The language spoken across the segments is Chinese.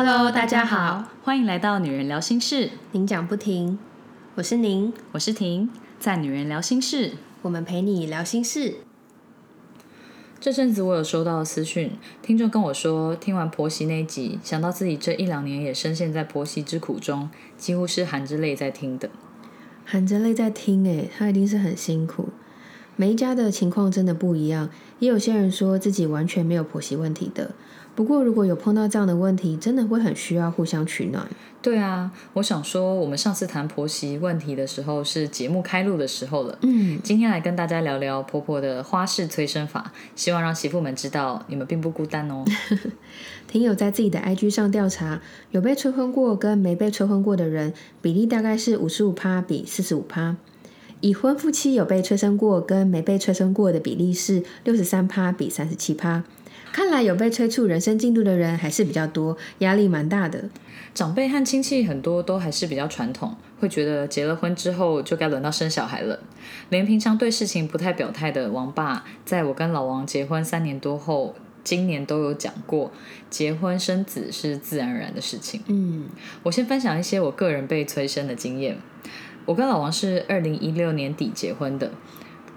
Hello，大家好，欢迎来到女人聊心事，您讲不停，我是您，我是婷，在女人聊心事，我们陪你聊心事。这阵子我有收到私讯，听众跟我说，听完婆媳那集，想到自己这一两年也深陷在婆媳之苦中，几乎是含着泪在听的。含着泪在听，诶，他一定是很辛苦。每一家的情况真的不一样，也有些人说自己完全没有婆媳问题的。不过，如果有碰到这样的问题，真的会很需要互相取暖。对啊，我想说，我们上次谈婆媳问题的时候是节目开录的时候了。嗯，今天来跟大家聊聊婆婆的花式催生法，希望让媳妇们知道你们并不孤单哦。听友在自己的 IG 上调查，有被催婚过跟没被催婚过的人比例大概是五十五趴比四十五趴，已婚夫妻有被催生过跟没被催生过的比例是六十三趴比三十七趴。看来有被催促人生进度的人还是比较多，压力蛮大的。长辈和亲戚很多都还是比较传统，会觉得结了婚之后就该轮到生小孩了。连平常对事情不太表态的王爸，在我跟老王结婚三年多后，今年都有讲过，结婚生子是自然而然的事情。嗯，我先分享一些我个人被催生的经验。我跟老王是二零一六年底结婚的。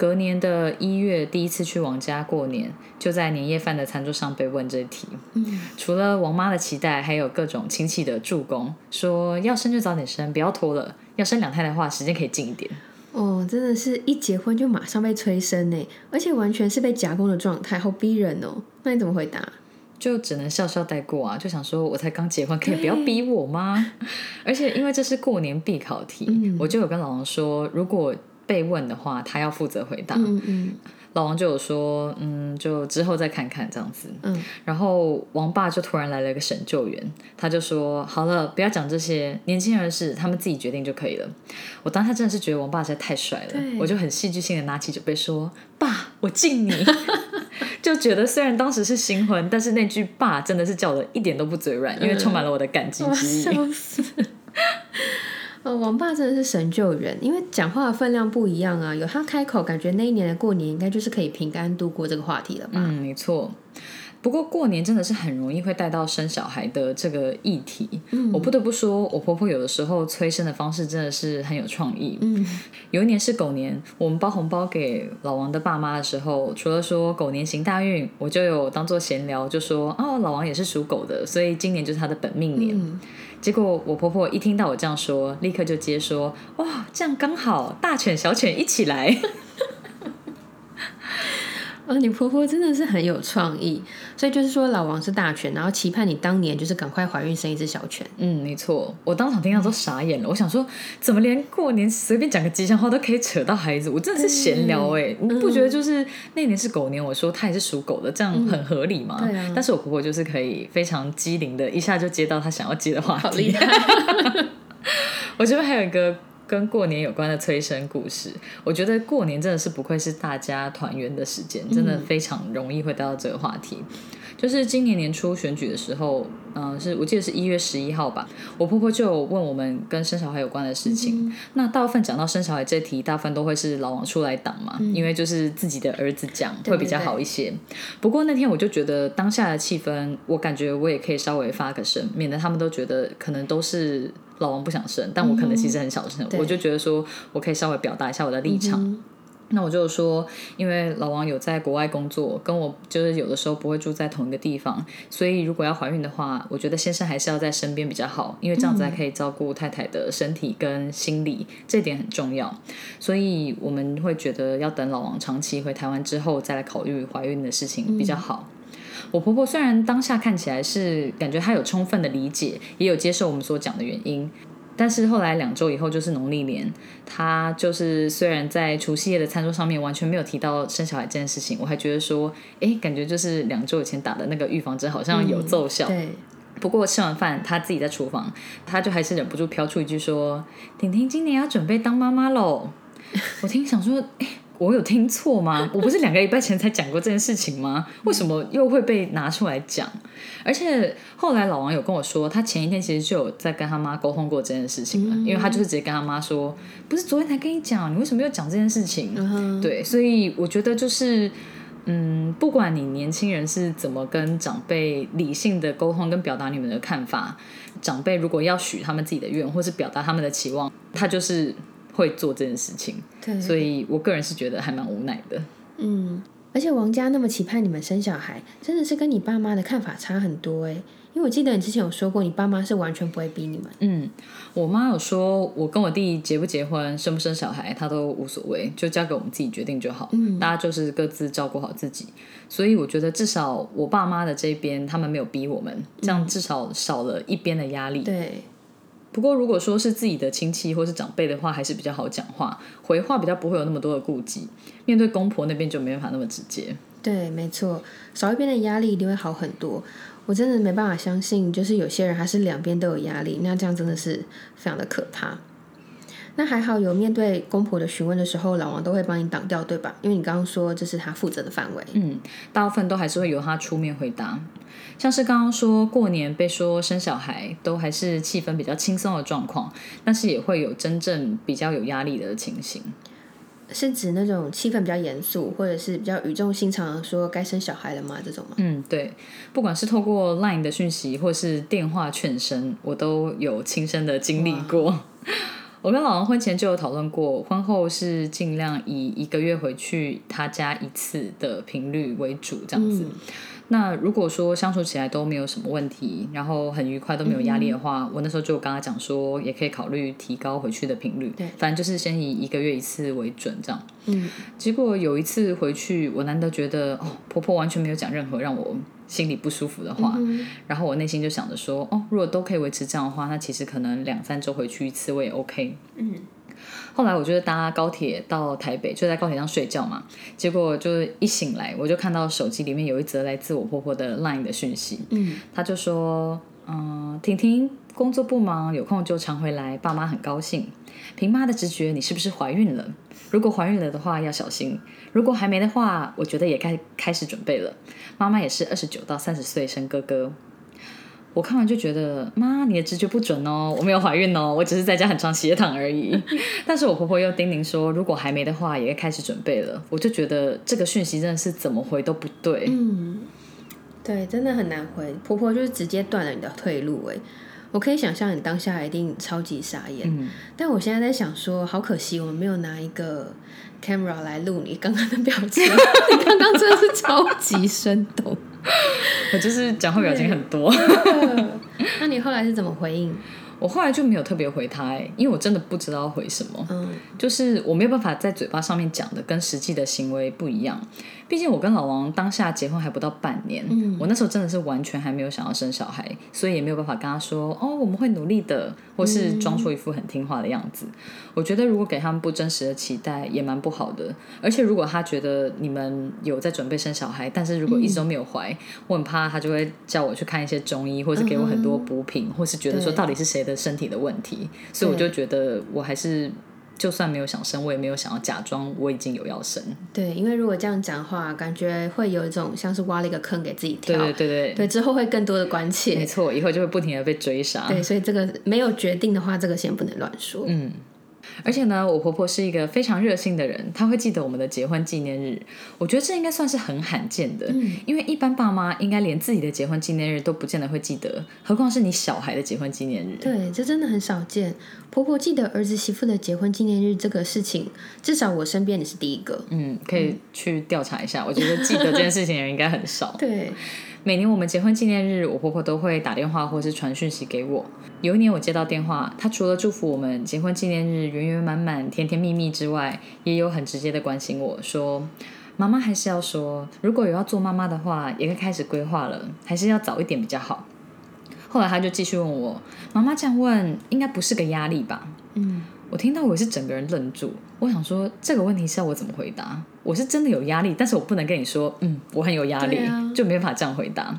隔年的一月，第一次去王家过年，就在年夜饭的餐桌上被问这题。嗯，除了王妈的期待，还有各种亲戚的助攻，说要生就早点生，不要拖了。要生两胎的话，时间可以近一点。哦，真的是一结婚就马上被催生呢，而且完全是被夹攻的状态，好逼人哦。那你怎么回答？就只能笑笑带过啊，就想说我才刚结婚，可以不要逼我吗？而且因为这是过年必考题，我就有跟老王说，如果。被问的话，他要负责回答。嗯嗯，老王就有说，嗯，就之后再看看这样子。嗯，然后王爸就突然来了一个神救援，他就说：“好了，不要讲这些年轻人的事，他们自己决定就可以了。”我当下真的是觉得王爸实在太帅了，我就很戏剧性的拿起酒杯说：“爸，我敬你。”就觉得虽然当时是新婚，但是那句“爸”真的是叫的一点都不嘴软，因为充满了我的感激之意。呃，王爸真的是神救人，因为讲话的分量不一样啊。有他开口，感觉那一年的过年应该就是可以平安度过这个话题了吧？嗯，没错。不过过年真的是很容易会带到生小孩的这个议题。嗯，我不得不说，我婆婆有的时候催生的方式真的是很有创意。嗯，有一年是狗年，我们包红包给老王的爸妈的时候，除了说狗年行大运，我就有当做闲聊，就说哦，老王也是属狗的，所以今年就是他的本命年。结果我婆婆一听到我这样说，立刻就接说：“哇，这样刚好，大犬小犬一起来。”啊，你婆婆真的是很有创意，所以就是说老王是大犬，然后期盼你当年就是赶快怀孕生一只小犬。嗯，没错，我当场听到都傻眼了。我想说，怎么连过年随便讲个吉祥话都可以扯到孩子？我真的是闲聊哎，你不觉得就是那年是狗年，我说他也是属狗的，这样很合理吗？对啊。但是我婆婆就是可以非常机灵的，一下就接到他想要接的话题。好厉害！我这边还有一个。跟过年有关的催生故事，我觉得过年真的是不愧是大家团圆的时间，真的非常容易会带到这个话题。就是今年年初选举的时候，嗯，是我记得是一月十一号吧，我婆婆就问我们跟生小孩有关的事情。那大部分讲到生小孩这题，大部分都会是老王出来挡嘛，因为就是自己的儿子讲会比较好一些。不过那天我就觉得当下的气氛，我感觉我也可以稍微发个声，免得他们都觉得可能都是。老王不想生，但我可能其实很小声，我就觉得说我可以稍微表达一下我的立场。那我就说，因为老王有在国外工作，跟我就是有的时候不会住在同一个地方，所以如果要怀孕的话，我觉得先生还是要在身边比较好，因为这样子还可以照顾太太的身体跟心理，这点很重要。所以我们会觉得要等老王长期回台湾之后再来考虑怀孕的事情比较好。我婆婆虽然当下看起来是感觉她有充分的理解，也有接受我们所讲的原因，但是后来两周以后就是农历年，她就是虽然在除夕夜的餐桌上面完全没有提到生小孩这件事情，我还觉得说，哎，感觉就是两周以前打的那个预防针好像有奏效。对。不过吃完饭，她自己在厨房，她就还是忍不住飘出一句说：“婷婷今年要准备当妈妈喽。”我听想说，哎。我有听错吗？我不是两个礼拜前才讲过这件事情吗？为什么又会被拿出来讲？而且后来老王有跟我说，他前一天其实就有在跟他妈沟通过这件事情了，因为他就是直接跟他妈说，不是昨天才跟你讲，你为什么又讲这件事情？对，所以我觉得就是嗯，不管你年轻人是怎么跟长辈理性的沟通跟表达你们的看法，长辈如果要许他们自己的愿，或是表达他们的期望，他就是会做这件事情。对，所以我个人是觉得还蛮无奈的。嗯，而且王家那么期盼你们生小孩，真的是跟你爸妈的看法差很多哎。因为我记得你之前有说过，你爸妈是完全不会逼你们。嗯，我妈有说，我跟我弟结不结婚、生不生小孩，她都无所谓，就交给我们自己决定就好。嗯，大家就是各自照顾好自己。所以我觉得至少我爸妈的这边，他们没有逼我们，这样至少少了一边的压力。对。不过如果说是自己的亲戚或是长辈的话，还是比较好讲话，回话比较不会有那么多的顾忌。面对公婆那边就没办法那么直接。对，没错，少一边的压力一定会好很多。我真的没办法相信，就是有些人还是两边都有压力，那这样真的是非常的可怕。那还好有面对公婆的询问的时候，老王都会帮你挡掉，对吧？因为你刚刚说这是他负责的范围。嗯，大部分都还是会由他出面回答。像是刚刚说过年被说生小孩，都还是气氛比较轻松的状况，但是也会有真正比较有压力的情形。是指那种气氛比较严肃，或者是比较语重心长说该生小孩了吗？这种吗？嗯，对，不管是透过 LINE 的讯息，或是电话劝生，我都有亲身的经历过。我跟老王婚前就有讨论过，婚后是尽量以一个月回去他家一次的频率为主，这样子。那如果说相处起来都没有什么问题，然后很愉快都没有压力的话，我那时候就跟他讲说，也可以考虑提高回去的频率。对，反正就是先以一个月一次为准这样。嗯，结果有一次回去，我难得觉得哦，婆婆完全没有讲任何让我心里不舒服的话，然后我内心就想着说，哦，如果都可以维持这样的话，那其实可能两三周回去一次我也 OK。嗯。后来我就是搭高铁到台北，就在高铁上睡觉嘛。结果就是一醒来，我就看到手机里面有一则来自我婆婆的 LINE 的讯息。嗯，她就说：“嗯，婷婷工作不忙，有空就常回来，爸妈很高兴。凭妈的直觉，你是不是怀孕了？如果怀孕了的话，要小心；如果还没的话，我觉得也该开始准备了。妈妈也是二十九到三十岁生哥哥。”我看完就觉得，妈，你的直觉不准哦，我没有怀孕哦，我只是在家很长斜躺而已。但是我婆婆又叮咛说，如果还没的话，也该开始准备了。我就觉得这个讯息真的是怎么回都不对。嗯，对，真的很难回。婆婆就是直接断了你的退路哎。我可以想象你当下一定超级傻眼。嗯。但我现在在想说，好可惜我们没有拿一个 camera 来录你刚刚的表情。你刚刚真的是超级生动。我就是讲话表情很多，那你后来是怎么回应？我后来就没有特别回他，因为我真的不知道回什么。嗯，就是我没有办法在嘴巴上面讲的跟实际的行为不一样。毕竟我跟老王当下结婚还不到半年，我那时候真的是完全还没有想要生小孩，所以也没有办法跟他说哦，我们会努力的，或是装出一副很听话的样子。我觉得如果给他们不真实的期待，也蛮不好的。而且如果他觉得你们有在准备生小孩，但是如果一直都没有怀，我很怕他就会叫我去看一些中医，或是给我很多补品，或是觉得说到底是谁的身体的问题。所以我就觉得我还是。就算没有想生，我也没有想要假装我已经有要生。对，因为如果这样讲话，感觉会有一种像是挖了一个坑给自己跳。对对对对，之后会更多的关切。没错，以后就会不停的被追杀。对，所以这个没有决定的话，这个先不能乱说。嗯。而且呢，我婆婆是一个非常热心的人，她会记得我们的结婚纪念日。我觉得这应该算是很罕见的，因为一般爸妈应该连自己的结婚纪念日都不见得会记得，何况是你小孩的结婚纪念日。对，这真的很少见。婆婆记得儿子媳妇的结婚纪念日这个事情，至少我身边你是第一个。嗯，可以去调查一下。我觉得记得这件事情的人应该很少。对。每年我们结婚纪念日，我婆婆都会打电话或是传讯息给我。有一年我接到电话，她除了祝福我们结婚纪念日圆圆满满、甜甜蜜蜜之外，也有很直接的关心我说：“妈妈还是要说，如果有要做妈妈的话，也该开始规划了，还是要早一点比较好。”后来她就继续问我：“妈妈这样问，应该不是个压力吧？”嗯。我听到我是整个人愣住，我想说这个问题是要我怎么回答？我是真的有压力，但是我不能跟你说，嗯，我很有压力，就没法这样回答。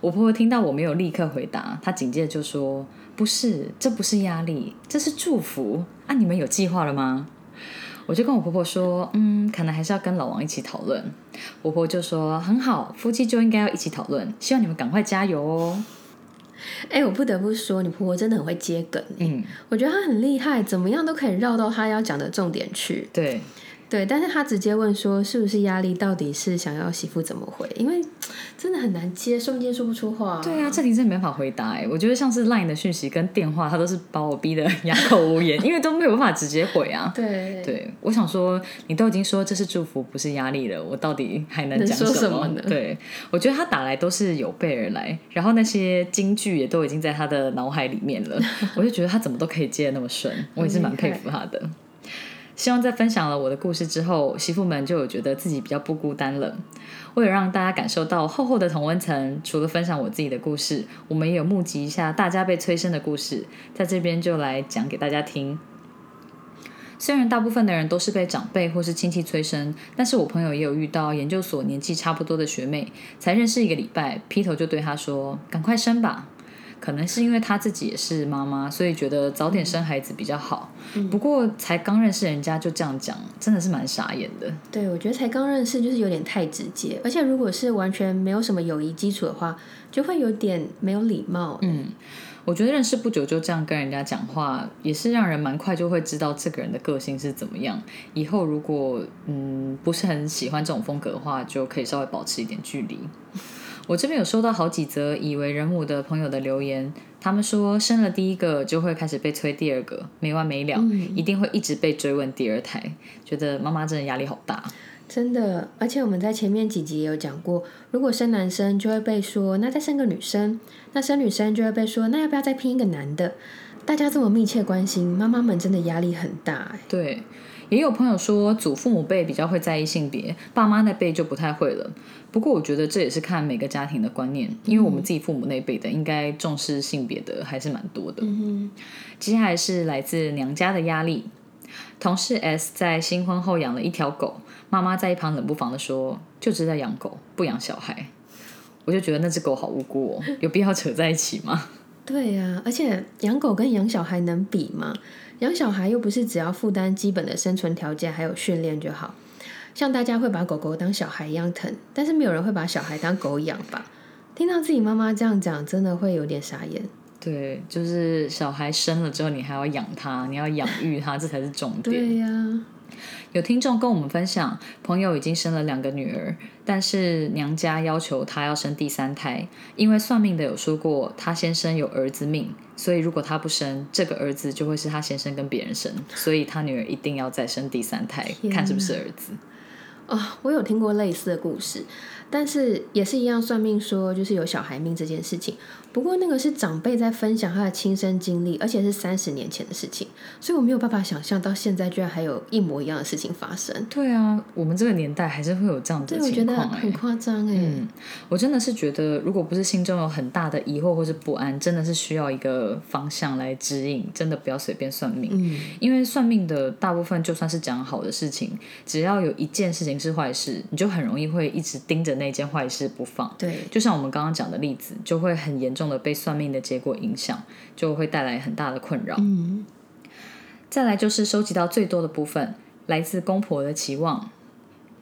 我婆婆听到我没有立刻回答，她紧接着就说：“不是，这不是压力，这是祝福啊！你们有计划了吗？”我就跟我婆婆说：“嗯，可能还是要跟老王一起讨论。”我婆婆就说：“很好，夫妻就应该要一起讨论，希望你们赶快加油哦。”哎，我不得不说，你婆婆真的很会接梗。嗯，我觉得她很厉害，怎么样都可以绕到她要讲的重点去。对，对，但是他直接问说是不是压力，到底是想要媳妇怎么回？因为真的很难接，瞬间说不出话。对啊，这题真的没法回答哎。我觉得像是 LINE 的讯息跟电话，他都是把我逼得 哑口无言，因为都没有办法直接回啊。对对，我想说，你都已经说这是祝福，不是压力了，我到底还能讲什么呢？对，我觉得他打来都是有备而来，然后那些金句也都已经在他的脑海里面了，我就觉得他怎么都可以接的那么顺，我也是蛮佩服他的。希望在分享了我的故事之后，媳妇们就有觉得自己比较不孤单了。为了让大家感受到厚厚的同温层，除了分享我自己的故事，我们也有募集一下大家被催生的故事，在这边就来讲给大家听。虽然大部分的人都是被长辈或是亲戚催生，但是我朋友也有遇到研究所年纪差不多的学妹，才认识一个礼拜，劈头就对她说：“赶快生吧。”可能是因为她自己也是妈妈，所以觉得早点生孩子比较好。不过才刚认识人家就这样讲，真的是蛮傻眼的。对，我觉得才刚认识就是有点太直接，而且如果是完全没有什么友谊基础的话，就会有点没有礼貌。嗯，我觉得认识不久就这样跟人家讲话，也是让人蛮快就会知道这个人的个性是怎么样。以后如果嗯不是很喜欢这种风格的话，就可以稍微保持一点距离。我这边有收到好几则以为人母的朋友的留言，他们说生了第一个就会开始被催第二个，没完没了，一定会一直被追问第二胎，觉得妈妈真的压力好大。真的，而且我们在前面几集也有讲过，如果生男生就会被说那再生个女生，那生女生就会被说那要不要再拼一个男的？大家这么密切关心，妈妈们真的压力很大。对。也有朋友说，祖父母辈比较会在意性别，爸妈那辈就不太会了。不过我觉得这也是看每个家庭的观念，因为我们自己父母那辈的应该重视性别的还是蛮多的。接下来是来自娘家的压力。同事 S 在新婚后养了一条狗，妈妈在一旁冷不防的说：“就知道养狗不养小孩。”我就觉得那只狗好无辜哦，有必要扯在一起吗？对呀，而且养狗跟养小孩能比吗？养小孩又不是只要负担基本的生存条件，还有训练就好。像大家会把狗狗当小孩一样疼，但是没有人会把小孩当狗养吧？听到自己妈妈这样讲，真的会有点傻眼。对，就是小孩生了之后，你还要养他，你要养育他，这才是重点。对呀。有听众跟我们分享，朋友已经生了两个女儿，但是娘家要求她要生第三胎，因为算命的有说过她先生有儿子命，所以如果她不生，这个儿子就会是她先生跟别人生，所以她女儿一定要再生第三胎，看是不是儿子。啊，我有听过类似的故事。但是也是一样，算命说就是有小孩命这件事情。不过那个是长辈在分享他的亲身经历，而且是三十年前的事情，所以我没有办法想象到现在居然还有一模一样的事情发生。对啊，我们这个年代还是会有这样的情况，我觉得很夸张哎。嗯，我真的是觉得，如果不是心中有很大的疑惑或是不安，真的是需要一个方向来指引，真的不要随便算命。嗯，因为算命的大部分就算是讲好的事情，只要有一件事情是坏事，你就很容易会一直盯着那件坏事不放。对，就像我们刚刚讲的例子，就会很严重的被算命的结果影响，就会带来很大的困扰。嗯，再来就是收集到最多的部分，来自公婆的期望。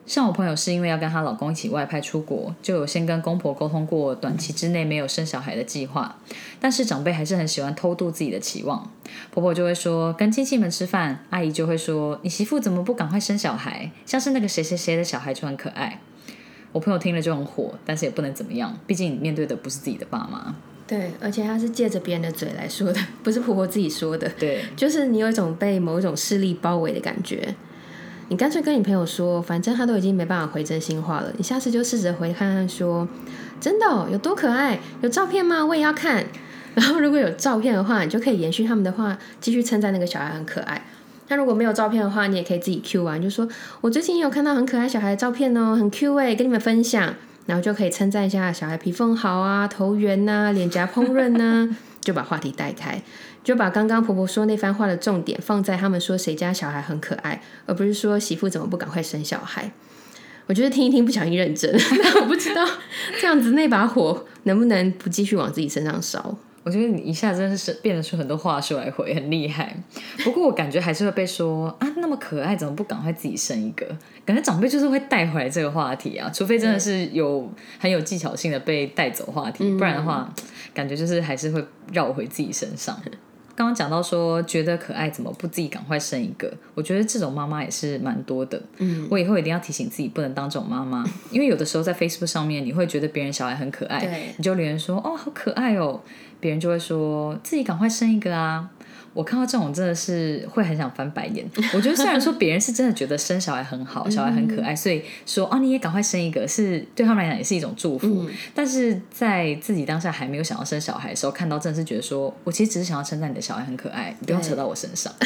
像我朋友是因为要跟她老公一起外派出国，就有先跟公婆沟通过短期之内没有生小孩的计划，但是长辈还是很喜欢偷渡自己的期望。婆婆就会说跟亲戚们吃饭，阿姨就会说你媳妇怎么不赶快生小孩？像是那个谁谁谁的小孩就很可爱。我朋友听了就很火，但是也不能怎么样，毕竟你面对的不是自己的爸妈。对，而且他是借着别人的嘴来说的，不是婆婆自己说的。对，就是你有一种被某一种势力包围的感觉。你干脆跟你朋友说，反正他都已经没办法回真心话了，你下次就试着回看看，说真的有多可爱，有照片吗？我也要看。然后如果有照片的话，你就可以延续他们的话，继续称赞那个小孩很可爱。那如果没有照片的话，你也可以自己 Q 完，就说我最近有看到很可爱小孩的照片哦，很 Q 哎，跟你们分享，然后就可以称赞一下小孩皮肤好啊，头圆呐，脸颊丰润呐，就把话题带开，就把刚刚婆婆说那番话的重点放在他们说谁家小孩很可爱，而不是说媳妇怎么不赶快生小孩。我觉得听一听不小心认真，但 我不知道这样子那把火能不能不继续往自己身上烧。我觉得你一下真的是变得出很多话术来回，很厉害。不过我感觉还是会被说啊，那么可爱，怎么不赶快自己生一个？感觉长辈就是会带回来这个话题啊，除非真的是有很有技巧性的被带走话题，不然的话，感觉就是还是会绕回自己身上。刚刚讲到说觉得可爱，怎么不自己赶快生一个？我觉得这种妈妈也是蛮多的。嗯，我以后一定要提醒自己不能当这种妈妈，因为有的时候在 Facebook 上面，你会觉得别人小孩很可爱，你就留言说哦好可爱哦，别人就会说自己赶快生一个啊。我看到这种真的是会很想翻白眼。我觉得虽然说别人是真的觉得生小孩很好，小孩很可爱，所以说哦你也赶快生一个，是对他们来讲也是一种祝福。但是在自己当下还没有想要生小孩的时候，看到真的是觉得说我其实只是想要称赞你的小孩很可爱，你不要扯到我身上。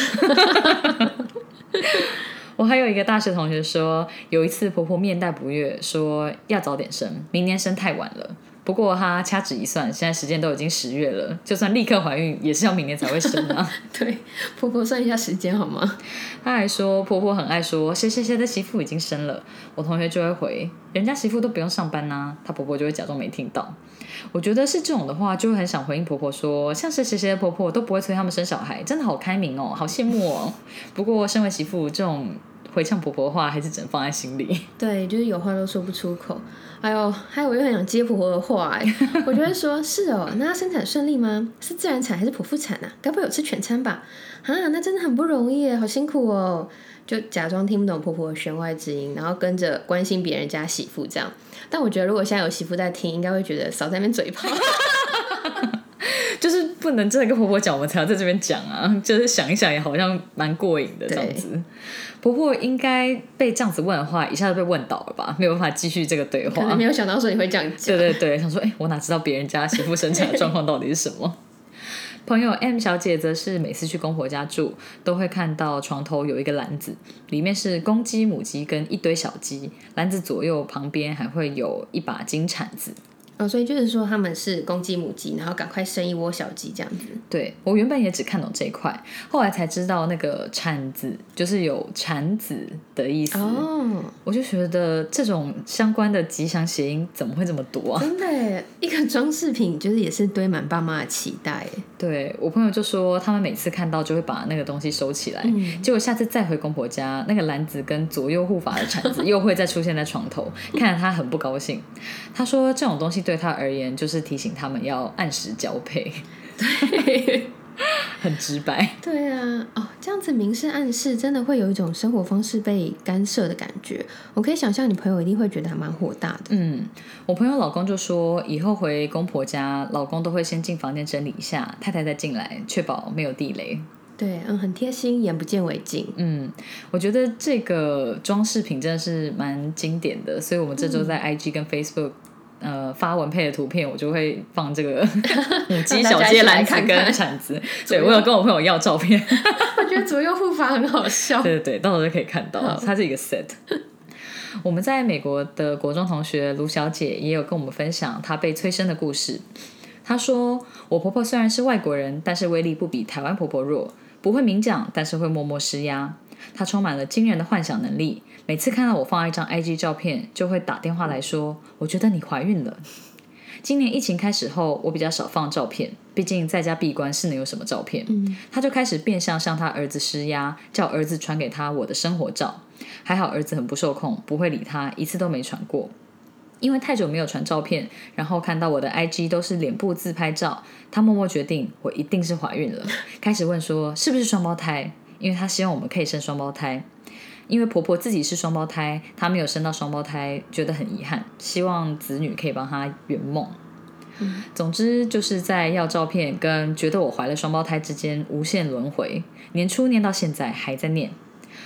我还有一个大学同学说，有一次婆婆面带不悦，说要早点生，明年生太晚了。不过她掐指一算，现在时间都已经十月了，就算立刻怀孕，也是要明年才会生啊。对，婆婆算一下时间好吗？她还说婆婆很爱说谁谁谁的媳妇已经生了，我同学就会回人家媳妇都不用上班呐，她婆婆就会假装没听到。我觉得是这种的话，就会很想回应婆婆说，像是谁谁的婆婆都不会催他们生小孩，真的好开明哦，好羡慕哦。不过身为媳妇这种。回呛婆婆的话，还是只能放在心里。对，就是有话都说不出口。哎呦，还有我又很想接婆婆的话，哎，我就会说：是哦，那她生产顺利吗？是自然产还是剖腹产啊？该不会有吃全餐吧？啊，那真的很不容易，好辛苦哦。就假装听不懂婆婆的弦外之音，然后跟着关心别人家媳妇这样。但我觉得，如果现在有媳妇在听，应该会觉得少在那边嘴炮。就是不能真的跟婆婆讲，我们才要在这边讲啊。就是想一想，也好像蛮过瘾的这样子。婆婆应该被这样子问的话，一下就被问倒了吧？没有办法继续这个对话。可能没有想到说你会这样讲。对对对，想说，哎，我哪知道别人家媳妇生产的状况到底是什么？朋友 M 小姐则是每次去公婆家住，都会看到床头有一个篮子，里面是公鸡、母鸡跟一堆小鸡，篮子左右旁边还会有一把金铲子。所以就是说他们是公鸡母鸡，然后赶快生一窝小鸡这样子。对我原本也只看懂这一块，后来才知道那个产子就是有产子的意思。哦，我就觉得这种相关的吉祥谐音怎么会这么多啊？真的，一个装饰品就是也是堆满爸妈的期待。对我朋友就说，他们每次看到就会把那个东西收起来，结果下次再回公婆家，那个篮子跟左右护法的铲子又会再出现在床头，看着他很不高兴。他说这种东西对。对他而言，就是提醒他们要按时交配，对，很直白。对啊，哦，这样子明示暗示，真的会有一种生活方式被干涉的感觉。我可以想象，你朋友一定会觉得还蛮火大的。嗯，我朋友老公就说，以后回公婆家，老公都会先进房间整理一下，太太再进来，确保没有地雷。对，嗯，很贴心，眼不见为净。嗯，我觉得这个装饰品真的是蛮经典的，所以我们这周在 IG 跟 Facebook。呃，发文配的图片，我就会放这个 母鸡小鸡篮子跟铲子。对我有跟我朋友要照片，我觉得左右护法很好笑。对对对，到时候就可以看到，它是一个 set。我们在美国的国中同学卢小姐也有跟我们分享她被催生的故事。她说：“我婆婆虽然是外国人，但是威力不比台湾婆婆弱，不会明讲，但是会默默施压。她充满了惊人的幻想能力。”每次看到我放一张 IG 照片，就会打电话来说：“我觉得你怀孕了。”今年疫情开始后，我比较少放照片，毕竟在家闭关是能有什么照片？他就开始变相向他儿子施压，叫儿子传给他我的生活照。还好儿子很不受控，不会理他，一次都没传过。因为太久没有传照片，然后看到我的 IG 都是脸部自拍照，他默默决定我一定是怀孕了，开始问说是不是双胞胎？因为她希望我们可以生双胞胎。因为婆婆自己是双胞胎，她没有生到双胞胎，觉得很遗憾，希望子女可以帮她圆梦。总之就是在要照片跟觉得我怀了双胞胎之间无限轮回，年初念到现在还在念。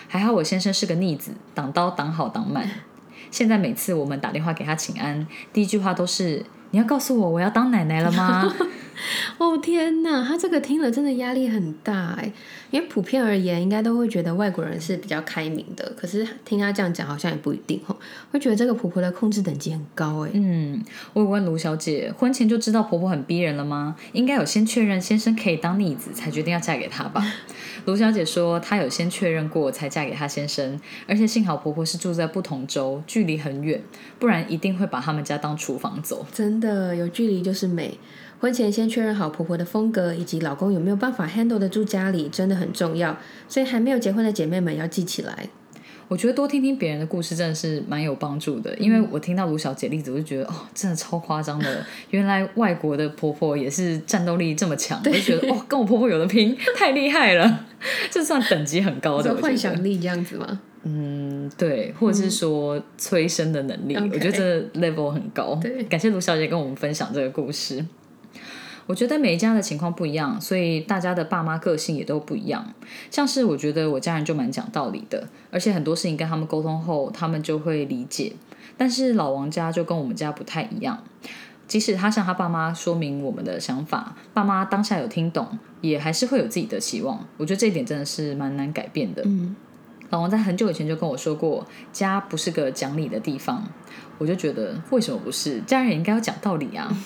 还好我先生是个逆子，挡刀挡好挡满。现在每次我们打电话给他请安，第一句话都是：“你要告诉我我要当奶奶了吗？” 哦天哪，他这个听了真的压力很大哎，因为普遍而言，应该都会觉得外国人是比较开明的，可是听他这样讲，好像也不一定哦，会觉得这个婆婆的控制等级很高哎。嗯，我问卢小姐，婚前就知道婆婆很逼人了吗？应该有先确认先生可以当逆子，才决定要嫁给他吧？卢小姐说，她有先确认过才嫁给她先生，而且幸好婆婆是住在不同州，距离很远，不然一定会把他们家当厨房走。真的，有距离就是美。婚前先确认好婆婆的风格以及老公有没有办法 handle 得住家里，真的很重要。所以还没有结婚的姐妹们要记起来。我觉得多听听别人的故事真的是蛮有帮助的，因为我听到卢小姐例子，我就觉得哦，真的超夸张的。原来外国的婆婆也是战斗力这么强，我就觉得哦，跟我婆婆有的拼，太厉害了，这算等级很高的。幻想力这样子吗？嗯，对，或者是说催生的能力，我觉得这 level 很高。对，感谢卢小姐跟我们分享这个故事。我觉得每一家的情况不一样，所以大家的爸妈个性也都不一样。像是我觉得我家人就蛮讲道理的，而且很多事情跟他们沟通后，他们就会理解。但是老王家就跟我们家不太一样，即使他向他爸妈说明我们的想法，爸妈当下有听懂，也还是会有自己的期望。我觉得这一点真的是蛮难改变的。嗯，老王在很久以前就跟我说过，家不是个讲理的地方。我就觉得为什么不是？家人也应该要讲道理啊。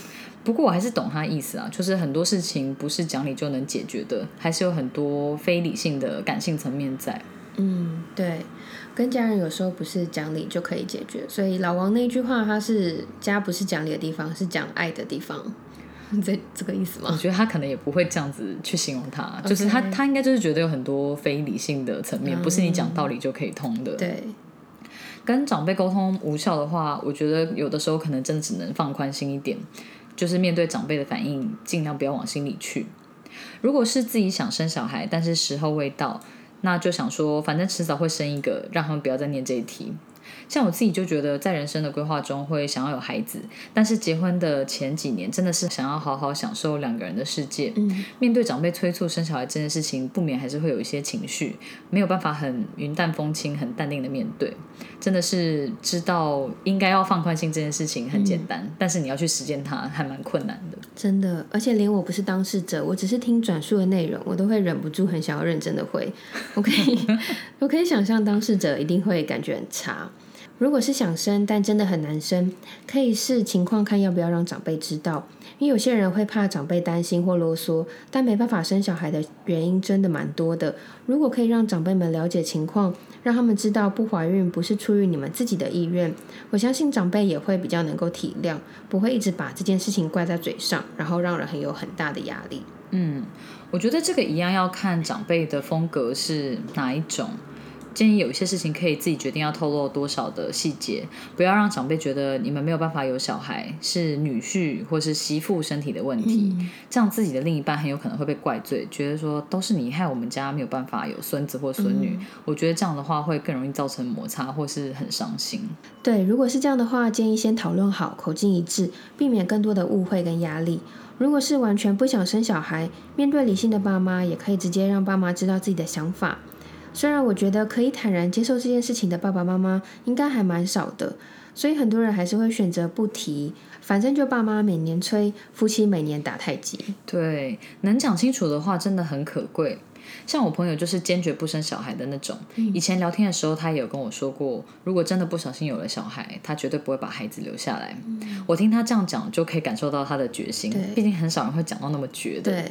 不过我还是懂他意思啊，就是很多事情不是讲理就能解决的，还是有很多非理性的感性层面在。嗯，对，跟家人有时候不是讲理就可以解决。所以老王那句话，他是家不是讲理的地方，是讲爱的地方，这这个意思吗？我觉得他可能也不会这样子去形容他，就是他他应该就是觉得有很多非理性的层面，不是你讲道理就可以通的。对，跟长辈沟通无效的话，我觉得有的时候可能真的只能放宽心一点。就是面对长辈的反应，尽量不要往心里去。如果是自己想生小孩，但是时候未到，那就想说，反正迟早会生一个，让他们不要再念这一题。像我自己就觉得，在人生的规划中会想要有孩子，但是结婚的前几年真的是想要好好享受两个人的世界。嗯，面对长辈催促生小孩这件事情，不免还是会有一些情绪，没有办法很云淡风轻、很淡定的面对。真的是知道应该要放宽心这件事情很简单，但是你要去实践它还蛮困难的。真的，而且连我不是当事者，我只是听转述的内容，我都会忍不住很想要认真的回。我可以，我可以想象当事者一定会感觉很差。如果是想生，但真的很难生，可以视情况看要不要让长辈知道，因为有些人会怕长辈担心或啰嗦，但没办法生小孩的原因真的蛮多的。如果可以让长辈们了解情况，让他们知道不怀孕不是出于你们自己的意愿，我相信长辈也会比较能够体谅，不会一直把这件事情挂在嘴上，然后让人很有很大的压力。嗯，我觉得这个一样要看长辈的风格是哪一种。建议有一些事情可以自己决定要透露多少的细节，不要让长辈觉得你们没有办法有小孩是女婿或是媳妇身体的问题，这样自己的另一半很有可能会被怪罪，觉得说都是你害我们家没有办法有孙子或孙女。我觉得这样的话会更容易造成摩擦或是很伤心。对，如果是这样的话，建议先讨论好，口径一致，避免更多的误会跟压力。如果是完全不想生小孩，面对理性的爸妈，也可以直接让爸妈知道自己的想法。虽然我觉得可以坦然接受这件事情的爸爸妈妈应该还蛮少的，所以很多人还是会选择不提，反正就爸妈每年催，夫妻每年打太极。对，能讲清楚的话真的很可贵。像我朋友就是坚决不生小孩的那种。以前聊天的时候，他也有跟我说过，如果真的不小心有了小孩，他绝对不会把孩子留下来。我听他这样讲，就可以感受到他的决心。毕竟很少人会讲到那么绝的。对。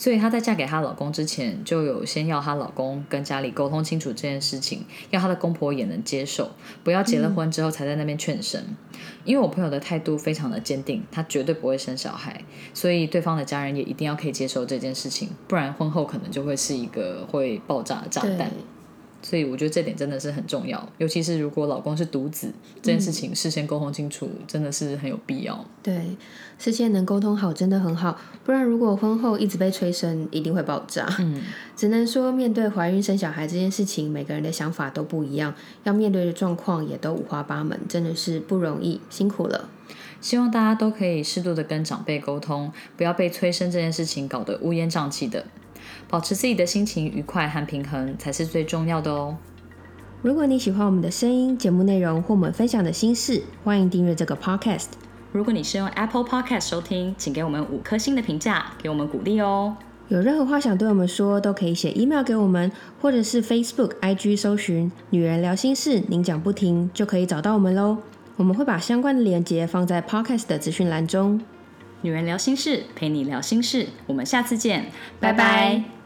所以她在嫁给她老公之前，就有先要她老公跟家里沟通清楚这件事情，要她的公婆也能接受，不要结了婚之后才在那边劝生。因为我朋友的态度非常的坚定，她绝对不会生小孩，所以对方的家人也一定要可以接受这件事情，不然婚后可能就会是一个会爆炸的炸弹。所以我觉得这点真的是很重要，尤其是如果老公是独子，这件事情事先沟通清楚，真的是很有必要。对，事先能沟通好真的很好，不然如果婚后一直被催生，一定会爆炸。嗯，只能说面对怀孕生小孩这件事情，每个人的想法都不一样，要面对的状况也都五花八门，真的是不容易，辛苦了。希望大家都可以适度的跟长辈沟通，不要被催生这件事情搞得乌烟瘴气的。保持自己的心情愉快和平衡才是最重要的哦。如果你喜欢我们的声音、节目内容或我们分享的心事，欢迎订阅这个 podcast。如果你是用 Apple Podcast 收听，请给我们五颗星的评价，给我们鼓励哦。有任何话想对我们说，都可以写 email 给我们，或者是 Facebook、IG 搜寻“女人聊心事”，您讲不停就可以找到我们喽。我们会把相关的链接放在 podcast 的资讯栏中。女人聊心事，陪你聊心事，我们下次见，拜拜。